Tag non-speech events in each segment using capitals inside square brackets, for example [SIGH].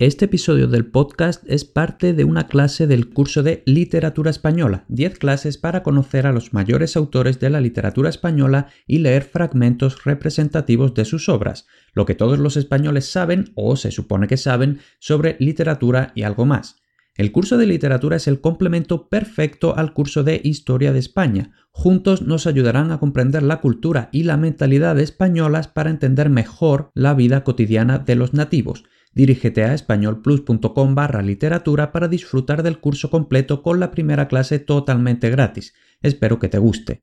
Este episodio del podcast es parte de una clase del curso de Literatura Española, 10 clases para conocer a los mayores autores de la literatura española y leer fragmentos representativos de sus obras, lo que todos los españoles saben o se supone que saben sobre literatura y algo más. El curso de literatura es el complemento perfecto al curso de Historia de España. Juntos nos ayudarán a comprender la cultura y la mentalidad españolas para entender mejor la vida cotidiana de los nativos. Dirígete a españolplus.com barra literatura para disfrutar del curso completo con la primera clase totalmente gratis. Espero que te guste.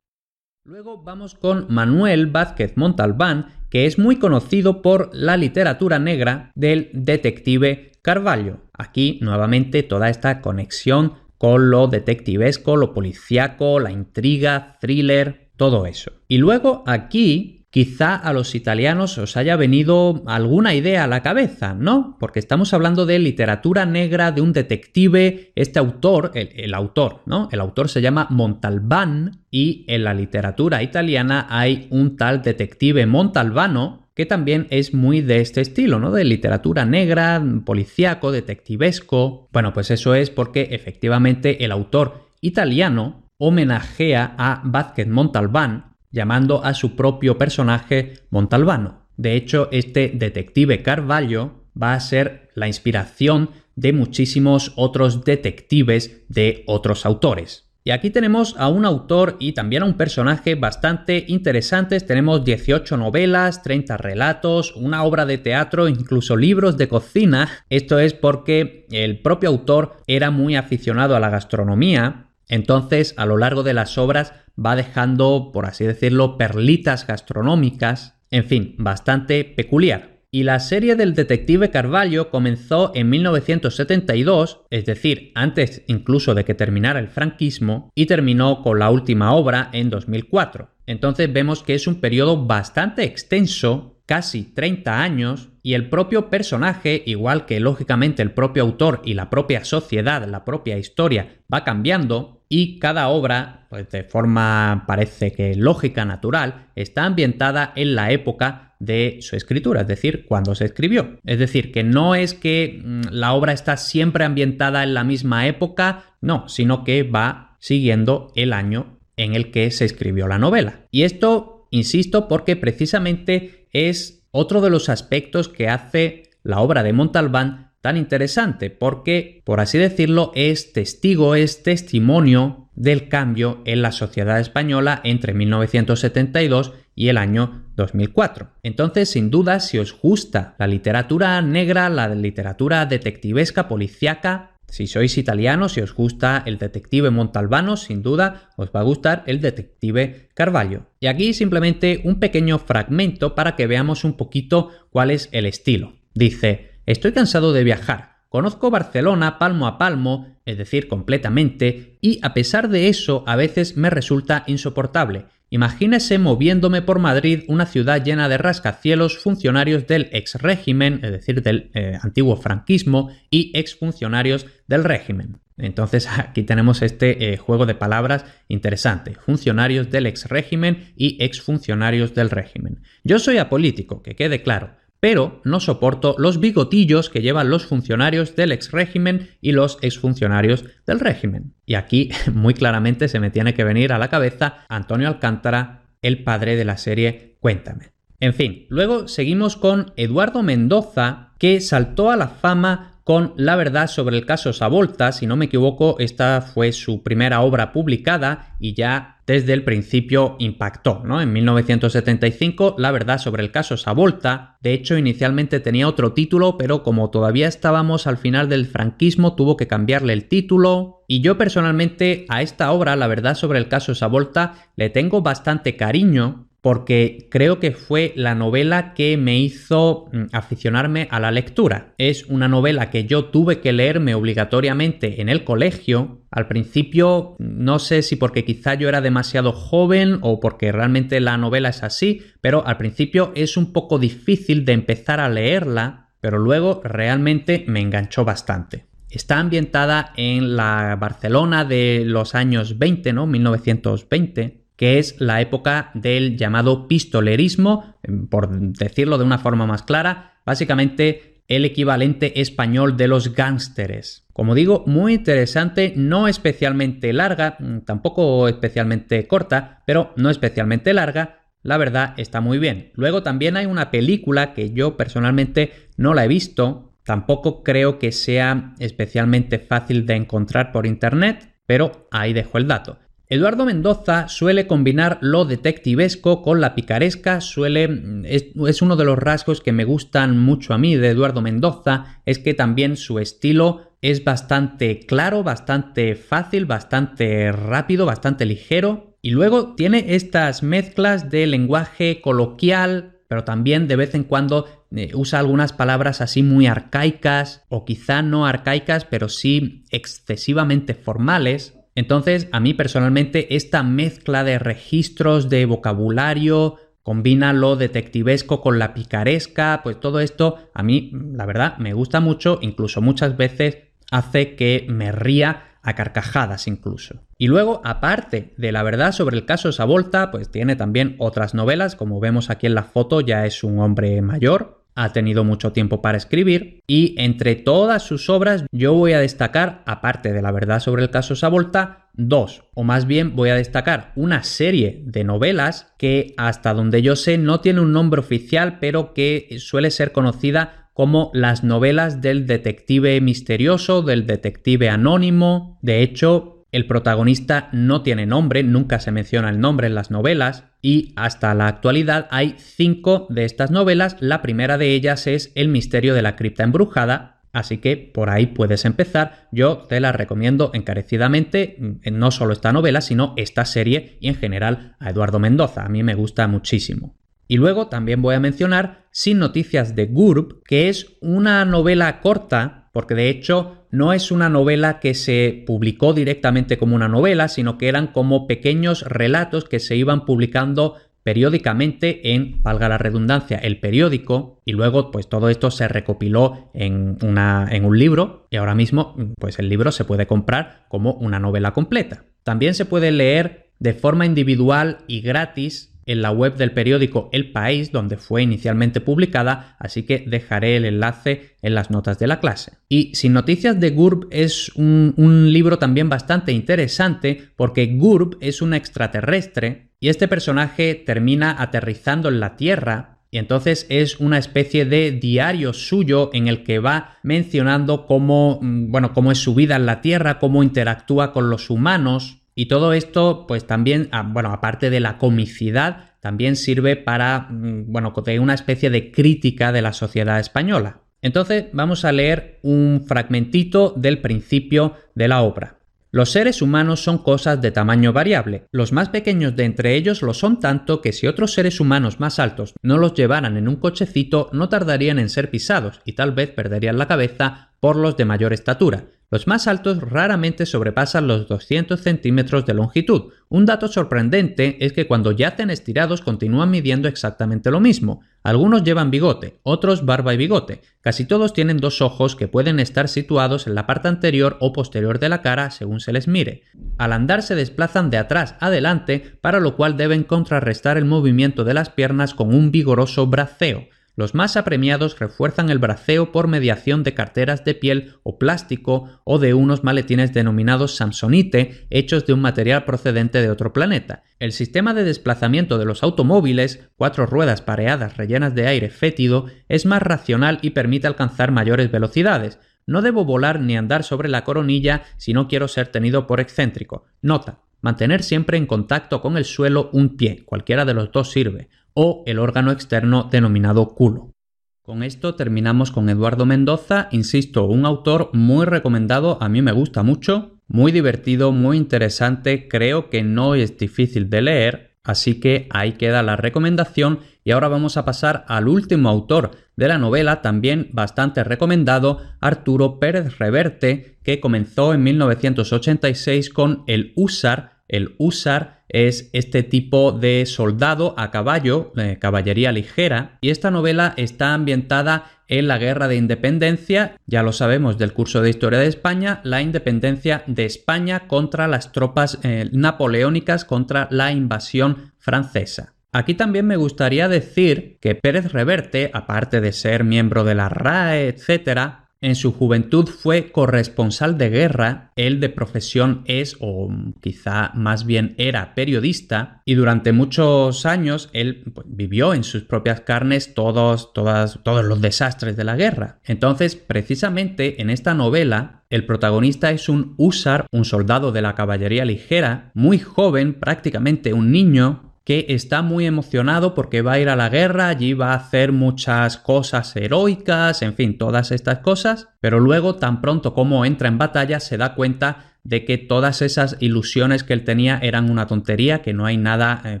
Luego vamos con Manuel Vázquez Montalbán, que es muy conocido por la literatura negra del detective Carvalho. Aquí nuevamente toda esta conexión con lo detectivesco, lo policíaco, la intriga, thriller, todo eso. Y luego aquí quizá a los italianos os haya venido alguna idea a la cabeza, ¿no? Porque estamos hablando de literatura negra, de un detective, este autor, el, autor, ¿no? El autor se llama Montalbán y en la literatura italiana hay un tal detective Montalbano que también es muy de este estilo, ¿no? De literatura negra, policíaco, detectivesco. Bueno, pues eso es porque efectivamente el autor italiano homenajea a Vázquez Montalbán, llamando a su propio personaje Montalbano. De hecho, este detective Carvalho va a ser la inspiración de muchísimos otros detectives de otros autores. Y aquí tenemos a un autor y también a un personaje bastante interesantes. Tenemos 18 novelas, 30 relatos, una obra de teatro, incluso libros de cocina. Esto es porque el propio autor era muy aficionado a la gastronomía entonces, a lo largo de las obras va dejando, por así decirlo, perlitas gastronómicas, en fin, bastante peculiar. Y la serie del detective Carvalho comenzó en 1972, es decir, antes incluso de que terminara el franquismo, y terminó con la última obra en 2004. Entonces vemos que es un periodo bastante extenso casi 30 años y el propio personaje, igual que lógicamente el propio autor y la propia sociedad, la propia historia, va cambiando y cada obra, pues de forma parece que lógica, natural, está ambientada en la época de su escritura, es decir, cuando se escribió. Es decir, que no es que mm, la obra está siempre ambientada en la misma época, no, sino que va siguiendo el año en el que se escribió la novela. Y esto, insisto, porque precisamente es otro de los aspectos que hace la obra de Montalbán tan interesante, porque, por así decirlo, es testigo, es testimonio del cambio en la sociedad española entre 1972 y el año 2004. Entonces, sin duda, si os gusta la literatura negra, la literatura detectivesca, policíaca, si sois italianos, si os gusta el detective Montalbano, sin duda os va a gustar el detective Carvalho. Y aquí simplemente un pequeño fragmento para que veamos un poquito cuál es el estilo. Dice, estoy cansado de viajar. Conozco Barcelona palmo a palmo, es decir, completamente, y a pesar de eso a veces me resulta insoportable Imagínese moviéndome por Madrid, una ciudad llena de rascacielos, funcionarios del ex régimen, es decir, del eh, antiguo franquismo, y exfuncionarios del régimen. Entonces [LAUGHS] aquí tenemos este eh, juego de palabras interesante. Funcionarios del ex régimen y exfuncionarios del régimen. Yo soy apolítico, que quede claro pero no soporto los bigotillos que llevan los funcionarios del ex régimen y los exfuncionarios del régimen. Y aquí [LAUGHS] muy claramente se me tiene que venir a la cabeza Antonio Alcántara, el padre de la serie Cuéntame. En fin, luego seguimos con Eduardo Mendoza, que saltó a la fama con La verdad sobre el caso Savolta, si no me equivoco, esta fue su primera obra publicada y ya desde el principio impactó, ¿no? En 1975, La verdad sobre el caso Savolta, de hecho inicialmente tenía otro título, pero como todavía estábamos al final del franquismo, tuvo que cambiarle el título, y yo personalmente a esta obra, La verdad sobre el caso Savolta, le tengo bastante cariño, porque creo que fue la novela que me hizo mm, aficionarme a la lectura. Es una novela que yo tuve que leerme obligatoriamente en el colegio. Al principio no sé si porque quizá yo era demasiado joven o porque realmente la novela es así, pero al principio es un poco difícil de empezar a leerla, pero luego realmente me enganchó bastante. Está ambientada en la Barcelona de los años 20, ¿no? 1920 que es la época del llamado pistolerismo, por decirlo de una forma más clara, básicamente el equivalente español de los gánsteres. Como digo, muy interesante, no especialmente larga, tampoco especialmente corta, pero no especialmente larga, la verdad está muy bien. Luego también hay una película que yo personalmente no la he visto, tampoco creo que sea especialmente fácil de encontrar por internet, pero ahí dejo el dato. Eduardo Mendoza suele combinar lo detectivesco con la picaresca, suele es, es, uno de los rasgos que me gustan mucho a mí de Eduardo Mendoza, es que también su estilo es bastante claro, bastante fácil, bastante rápido, bastante ligero y luego tiene estas mezclas de lenguaje coloquial, pero también de vez en cuando eh, usa algunas palabras así muy arcaicas o quizá no arcaicas, pero sí excesivamente formales entonces, a mí personalmente esta mezcla de registros de vocabulario, combina lo detectivesco con la picaresca, pues todo esto a mí, la verdad, me gusta mucho, incluso muchas veces hace que me ría a carcajadas incluso. Y luego, aparte de la verdad sobre el caso Savolta, pues tiene también otras novelas, como vemos aquí en la foto, ya es un hombre mayor, ha tenido mucho tiempo para escribir y entre todas sus obras yo voy a destacar, aparte de la verdad sobre el caso Savolta, dos, o más bien voy a destacar una serie de novelas que hasta donde yo sé no tiene un nombre oficial pero que suele ser conocida como las novelas del detective misterioso, del detective anónimo. De hecho, el protagonista no tiene nombre, nunca se menciona el nombre en las novelas y hasta la actualidad hay cinco de estas novelas. La primera de ellas es El misterio de la cripta embrujada, así que por ahí puedes empezar. Yo te la recomiendo encarecidamente, mm, no solo esta novela, sino esta serie y en general a Eduardo Mendoza. A mí me gusta muchísimo. Y luego también voy a mencionar Sin Noticias de GURB, que es una novela corta, porque de hecho no es una novela que se publicó directamente como una novela, sino que eran como pequeños relatos que se iban publicando periódicamente en, valga la redundancia, el periódico y luego pues todo esto se recopiló en, una, en un libro y ahora mismo pues el libro se puede comprar como una novela completa. También se puede leer de forma individual y gratis en la web del periódico El País, donde fue inicialmente publicada, así que dejaré el enlace en las notas de la clase. Y Sin Noticias de GURB es un, libro también bastante interesante porque GURB es un extraterrestre y este personaje termina aterrizando en la Tierra y entonces es una especie de diario suyo en el que va mencionando cómo, mm, bueno, cómo es su vida en la Tierra, cómo interactúa con los humanos, y todo esto, pues también, ah, bueno, aparte de la comicidad, también sirve para, mm, bueno, una especie de crítica de la sociedad española. Entonces vamos a leer un fragmentito del principio de la obra. Los seres humanos son cosas de tamaño variable. Los más pequeños de entre ellos lo son tanto que si otros seres humanos más altos no los llevaran en un cochecito no tardarían en ser pisados y tal vez perderían la cabeza por los de mayor estatura. Los más altos raramente sobrepasan los 200 centímetros de longitud. Un dato sorprendente es que cuando yacen estirados continúan midiendo exactamente lo mismo. Algunos llevan bigote, otros barba y bigote. Casi todos tienen dos ojos que pueden estar situados en la parte anterior o posterior de la cara según se les mire. Al andar se desplazan de atrás adelante, para lo cual deben contrarrestar el movimiento de las piernas con un vigoroso braceo. Los más apremiados refuerzan el braceo por mediación de carteras de piel o plástico o de unos maletines denominados Samsonite hechos de un material procedente de otro planeta. El sistema de desplazamiento de los automóviles, cuatro ruedas pareadas rellenas de aire fétido, es más racional y permite alcanzar mayores velocidades. No debo volar ni andar sobre la coronilla si no quiero ser tenido por excéntrico. Nota. Mantener siempre en contacto con el suelo un pie, cualquiera de los dos sirve o el órgano externo denominado culo. Con esto terminamos con Eduardo Mendoza, insisto, un autor muy recomendado, a mí me gusta mucho, muy divertido, muy interesante, creo que no es difícil de leer, así que ahí queda la recomendación y ahora vamos a pasar al último autor de la novela, también bastante recomendado, Arturo Pérez Reverte, que comenzó en 1986 con El Usar el húsar es este tipo de soldado a caballo, eh, caballería ligera, y esta novela está ambientada en la Guerra de Independencia, ya lo sabemos del curso de Historia de España, la independencia de España contra las tropas eh, napoleónicas, contra la invasión francesa. Aquí también me gustaría decir que Pérez Reverte, aparte de ser miembro de la RAE, etc., en su juventud fue corresponsal de guerra, él de profesión es o quizá más bien era periodista y durante muchos años él pues, vivió en sus propias carnes todos, todos los desastres de la guerra. Entonces, precisamente en esta novela, el protagonista es un húsar, un soldado de la caballería ligera, muy joven, prácticamente un niño, que está muy emocionado porque va a ir a la guerra, allí va a hacer muchas cosas heroicas, en fin, todas estas cosas, pero luego tan pronto como entra en batalla se da cuenta de que todas esas ilusiones que él tenía eran una tontería, que no hay nada eh,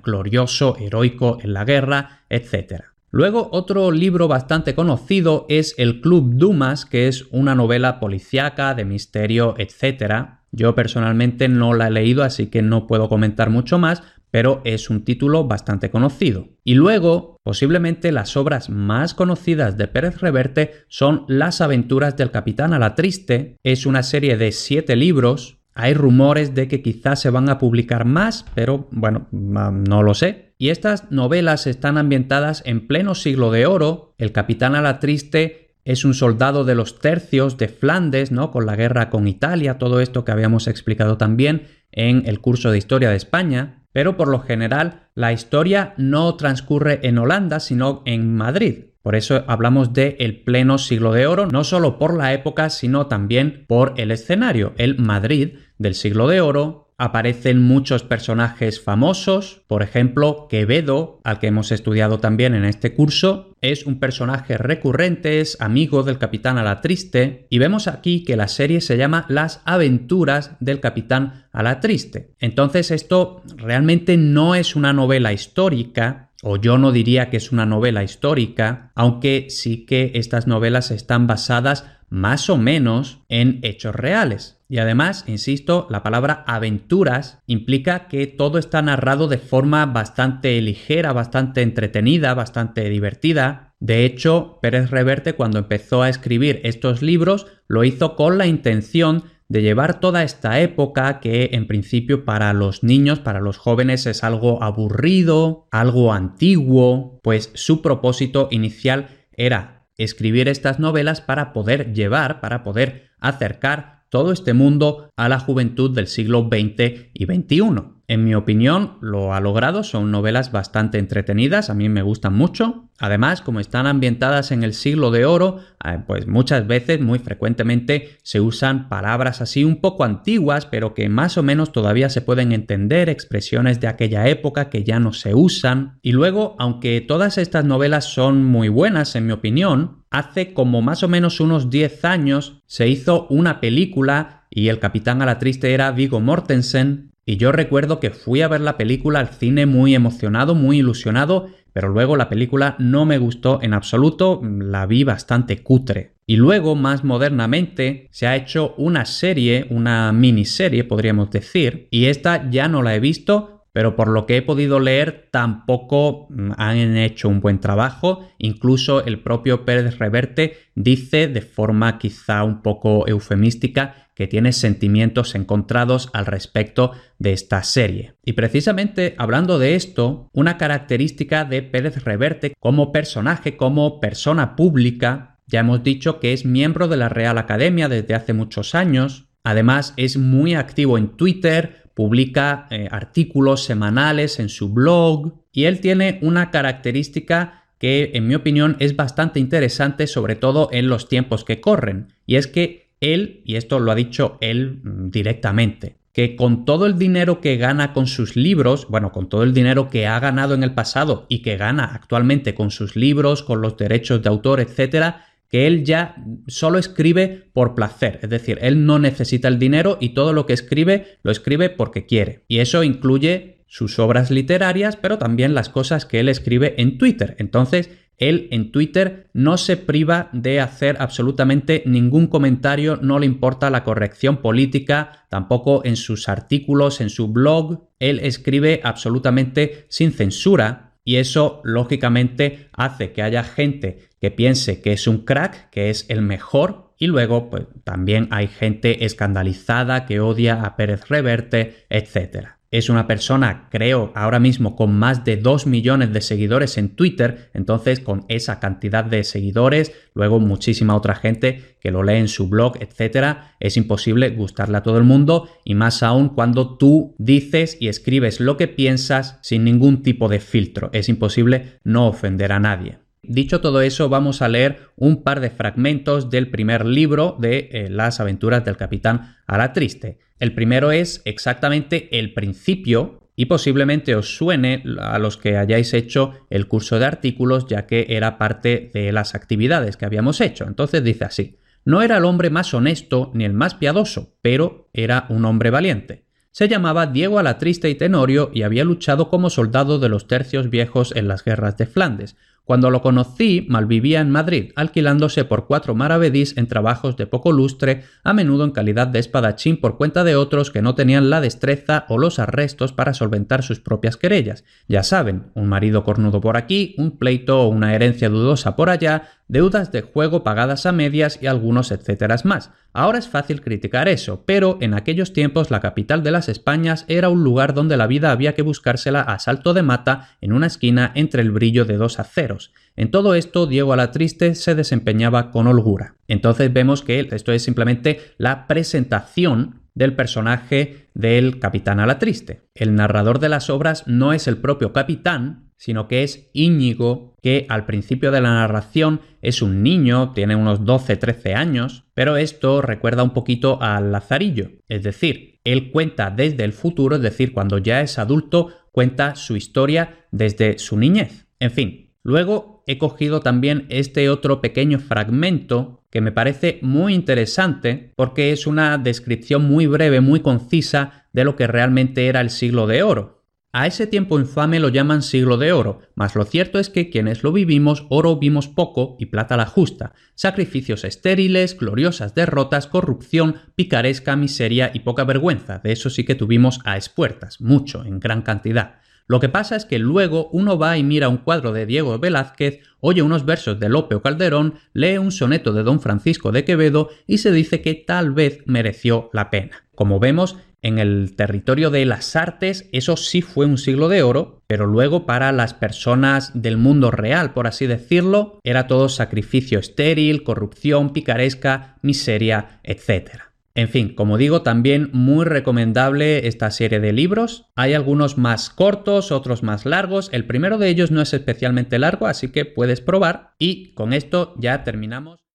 glorioso, heroico en la guerra, etc. Luego otro libro bastante conocido es El Club Dumas, que es una novela policíaca de misterio, etc. Yo personalmente no la he leído, así que no puedo comentar mucho más, pero es un título bastante conocido. Y luego, posiblemente las obras más conocidas de Pérez Reverte son Las aventuras del capitán a la triste, es una serie de siete libros, hay rumores de que quizás se van a publicar más, pero bueno, no lo sé. Y estas novelas están ambientadas en pleno siglo de oro, el capitán a la triste es un soldado de los tercios de Flandes, ¿no? Con la guerra con Italia, todo esto que habíamos explicado también en el curso de historia de España pero por lo general la historia no transcurre en Holanda, sino en Madrid. Por eso hablamos de el pleno siglo de oro, no solo por la época, sino también por el escenario, el Madrid del siglo de oro, aparecen muchos personajes famosos, por ejemplo, Quevedo, al que hemos estudiado también en este curso, es un personaje recurrente, es amigo del capitán a la triste, y vemos aquí que la serie se llama Las aventuras del capitán a la triste. Entonces esto realmente no es una novela histórica, o yo no diría que es una novela histórica, aunque sí que estas novelas están basadas más o menos en hechos reales. Y además, insisto, la palabra aventuras implica que todo está narrado de forma bastante ligera, bastante entretenida, bastante divertida. De hecho, Pérez Reverte cuando empezó a escribir estos libros lo hizo con la intención de llevar toda esta época que en principio para los niños, para los jóvenes es algo aburrido, algo antiguo, pues su propósito inicial era escribir estas novelas para poder llevar, para poder acercar todo este mundo a la juventud del siglo XX y XXI. En mi opinión, lo ha logrado, son novelas bastante entretenidas, a mí me gustan mucho. Además, como están ambientadas en el siglo de oro, eh, pues muchas veces, muy frecuentemente, se usan palabras así un poco antiguas, pero que más o menos todavía se pueden entender, expresiones de aquella época que ya no se usan. Y luego, aunque todas estas novelas son muy buenas, en mi opinión, hace como más o menos unos 10 años se hizo una película y el capitán a la triste era Vigo Mortensen, y yo recuerdo que fui a ver la película al cine muy emocionado, muy ilusionado, pero luego la película no me gustó en absoluto, la vi bastante cutre. Y luego, más modernamente, se ha hecho una serie, una miniserie, podríamos decir, y esta ya no la he visto, pero por lo que he podido leer tampoco mm, han hecho un buen trabajo. Incluso el propio Pérez Reverte dice de forma quizá un poco eufemística que tiene sentimientos encontrados al respecto de esta serie. Y precisamente hablando de esto, una característica de Pérez Reverte como personaje, como persona pública, ya hemos dicho que es miembro de la Real Academia desde hace muchos años, además es muy activo en Twitter, publica eh, artículos semanales en su blog y él tiene una característica que en mi opinión es bastante interesante sobre todo en los tiempos que corren. Y es que él, y esto lo ha dicho él mm, directamente, que con todo el dinero que gana con sus libros, bueno, con todo el dinero que ha ganado en el pasado y que gana actualmente con sus libros, con los derechos de autor, etcétera, que él ya solo escribe por placer, es decir, él no necesita el dinero y todo lo que escribe lo escribe porque quiere. Y eso incluye sus obras literarias, pero también las cosas que él escribe en Twitter. Entonces, él en Twitter no se priva de hacer absolutamente ningún comentario, no le importa la corrección política, tampoco en sus artículos, en su blog, él escribe absolutamente sin censura y eso lógicamente hace que haya gente que piense que es un crack, que es el mejor y luego pues, también hay gente escandalizada que odia a Pérez Reverte, etc es una persona, creo, ahora mismo con más de 2 millones de seguidores en Twitter, entonces con esa cantidad de seguidores, luego muchísima otra gente que lo lee en su blog, etcétera, es imposible gustarle a todo el mundo y más aún cuando tú dices y escribes lo que piensas sin ningún tipo de filtro, es imposible no ofender a nadie. Dicho todo eso, vamos a leer un par de fragmentos del primer libro de eh, Las aventuras del capitán a la triste. El primero es exactamente el principio y posiblemente os suene a los que hayáis hecho el curso de artículos ya que era parte de las actividades que habíamos hecho. Entonces dice así, no era el hombre más honesto ni el más piadoso, pero era un hombre valiente. Se llamaba Diego Alatriste y Tenorio y había luchado como soldado de los tercios viejos en las guerras de Flandes, cuando lo conocí, malvivía en Madrid, alquilándose por cuatro maravedís en trabajos de poco lustre, a menudo en calidad de espadachín por cuenta de otros que no tenían la destreza o los arrestos para solventar sus propias querellas. Ya saben, un marido cornudo por aquí, un pleito o una herencia dudosa por allá, deudas de juego pagadas a medias y algunos etcétera más. Ahora es fácil criticar eso, pero en aquellos tiempos la capital de las Españas era un lugar donde la vida había que buscársela a salto de mata en una esquina entre el brillo de dos aceros. En todo esto, Diego Alatriste se desempeñaba con holgura. Entonces vemos que esto es simplemente la presentación del personaje del capitán Alatriste. El narrador de las obras no es el propio capitán, sino que es Íñigo, que al principio de la narración es un niño, tiene unos 12-13 años, pero esto recuerda un poquito al Lazarillo, es decir, él cuenta desde el futuro, es decir, cuando ya es adulto, cuenta su historia desde su niñez. En fin, luego he cogido también este otro pequeño fragmento que me parece muy interesante porque es una descripción muy breve, muy concisa de lo que realmente era el siglo de oro. A ese tiempo infame lo llaman siglo de oro, mas lo cierto es que quienes lo vivimos oro vimos poco y plata la justa, sacrificios estériles, gloriosas derrotas, corrupción, picaresca, miseria y poca vergüenza, de eso sí que tuvimos a espuertas, mucho, en gran cantidad. Lo que pasa es que luego uno va y mira un cuadro de Diego Velázquez, oye unos versos de Lope Calderón, lee un soneto de Don Francisco de Quevedo y se dice que tal vez mereció la pena. Como vemos, en el territorio de las artes, eso sí fue un siglo de oro, pero luego para las personas del mundo real, por así decirlo, era todo sacrificio estéril, corrupción, picaresca, miseria, etc. En fin, como digo, también muy recomendable esta serie de libros. Hay algunos más cortos, otros más largos. El primero de ellos no es especialmente largo, así que puedes probar. Y con esto ya terminamos.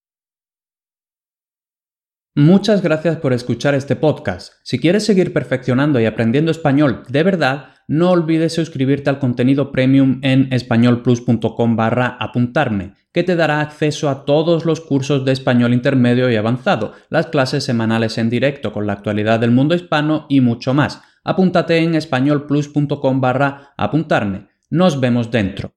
Muchas gracias por escuchar este podcast. Si quieres seguir perfeccionando y aprendiendo español de verdad, no olvides suscribirte al contenido premium en españolplus.com barra apuntarme, que te dará acceso a todos los cursos de español intermedio y avanzado, las clases semanales en directo con la actualidad del mundo hispano y mucho más. Apúntate en españolplus.com barra apuntarme. Nos vemos dentro.